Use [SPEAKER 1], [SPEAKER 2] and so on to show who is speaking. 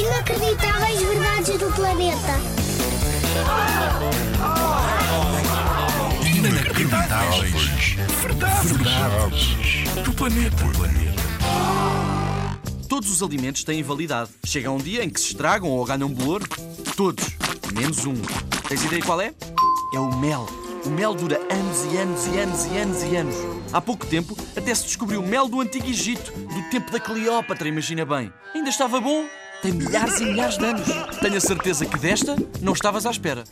[SPEAKER 1] Inacreditáveis verdades do planeta.
[SPEAKER 2] Inacreditáveis. Verdades. Verdades. Do planeta.
[SPEAKER 3] Todos os alimentos têm validade. Chega um dia em que se estragam ou ganham bolor. Todos. Menos um. Tens ideia qual é? É o mel. O mel dura anos e anos e anos e anos e anos. Há pouco tempo até se descobriu o mel do Antigo Egito, do tempo da Cleópatra, imagina bem. Ainda estava bom. Tem milhares e milhares de anos. Tenho a certeza que desta não estavas à espera.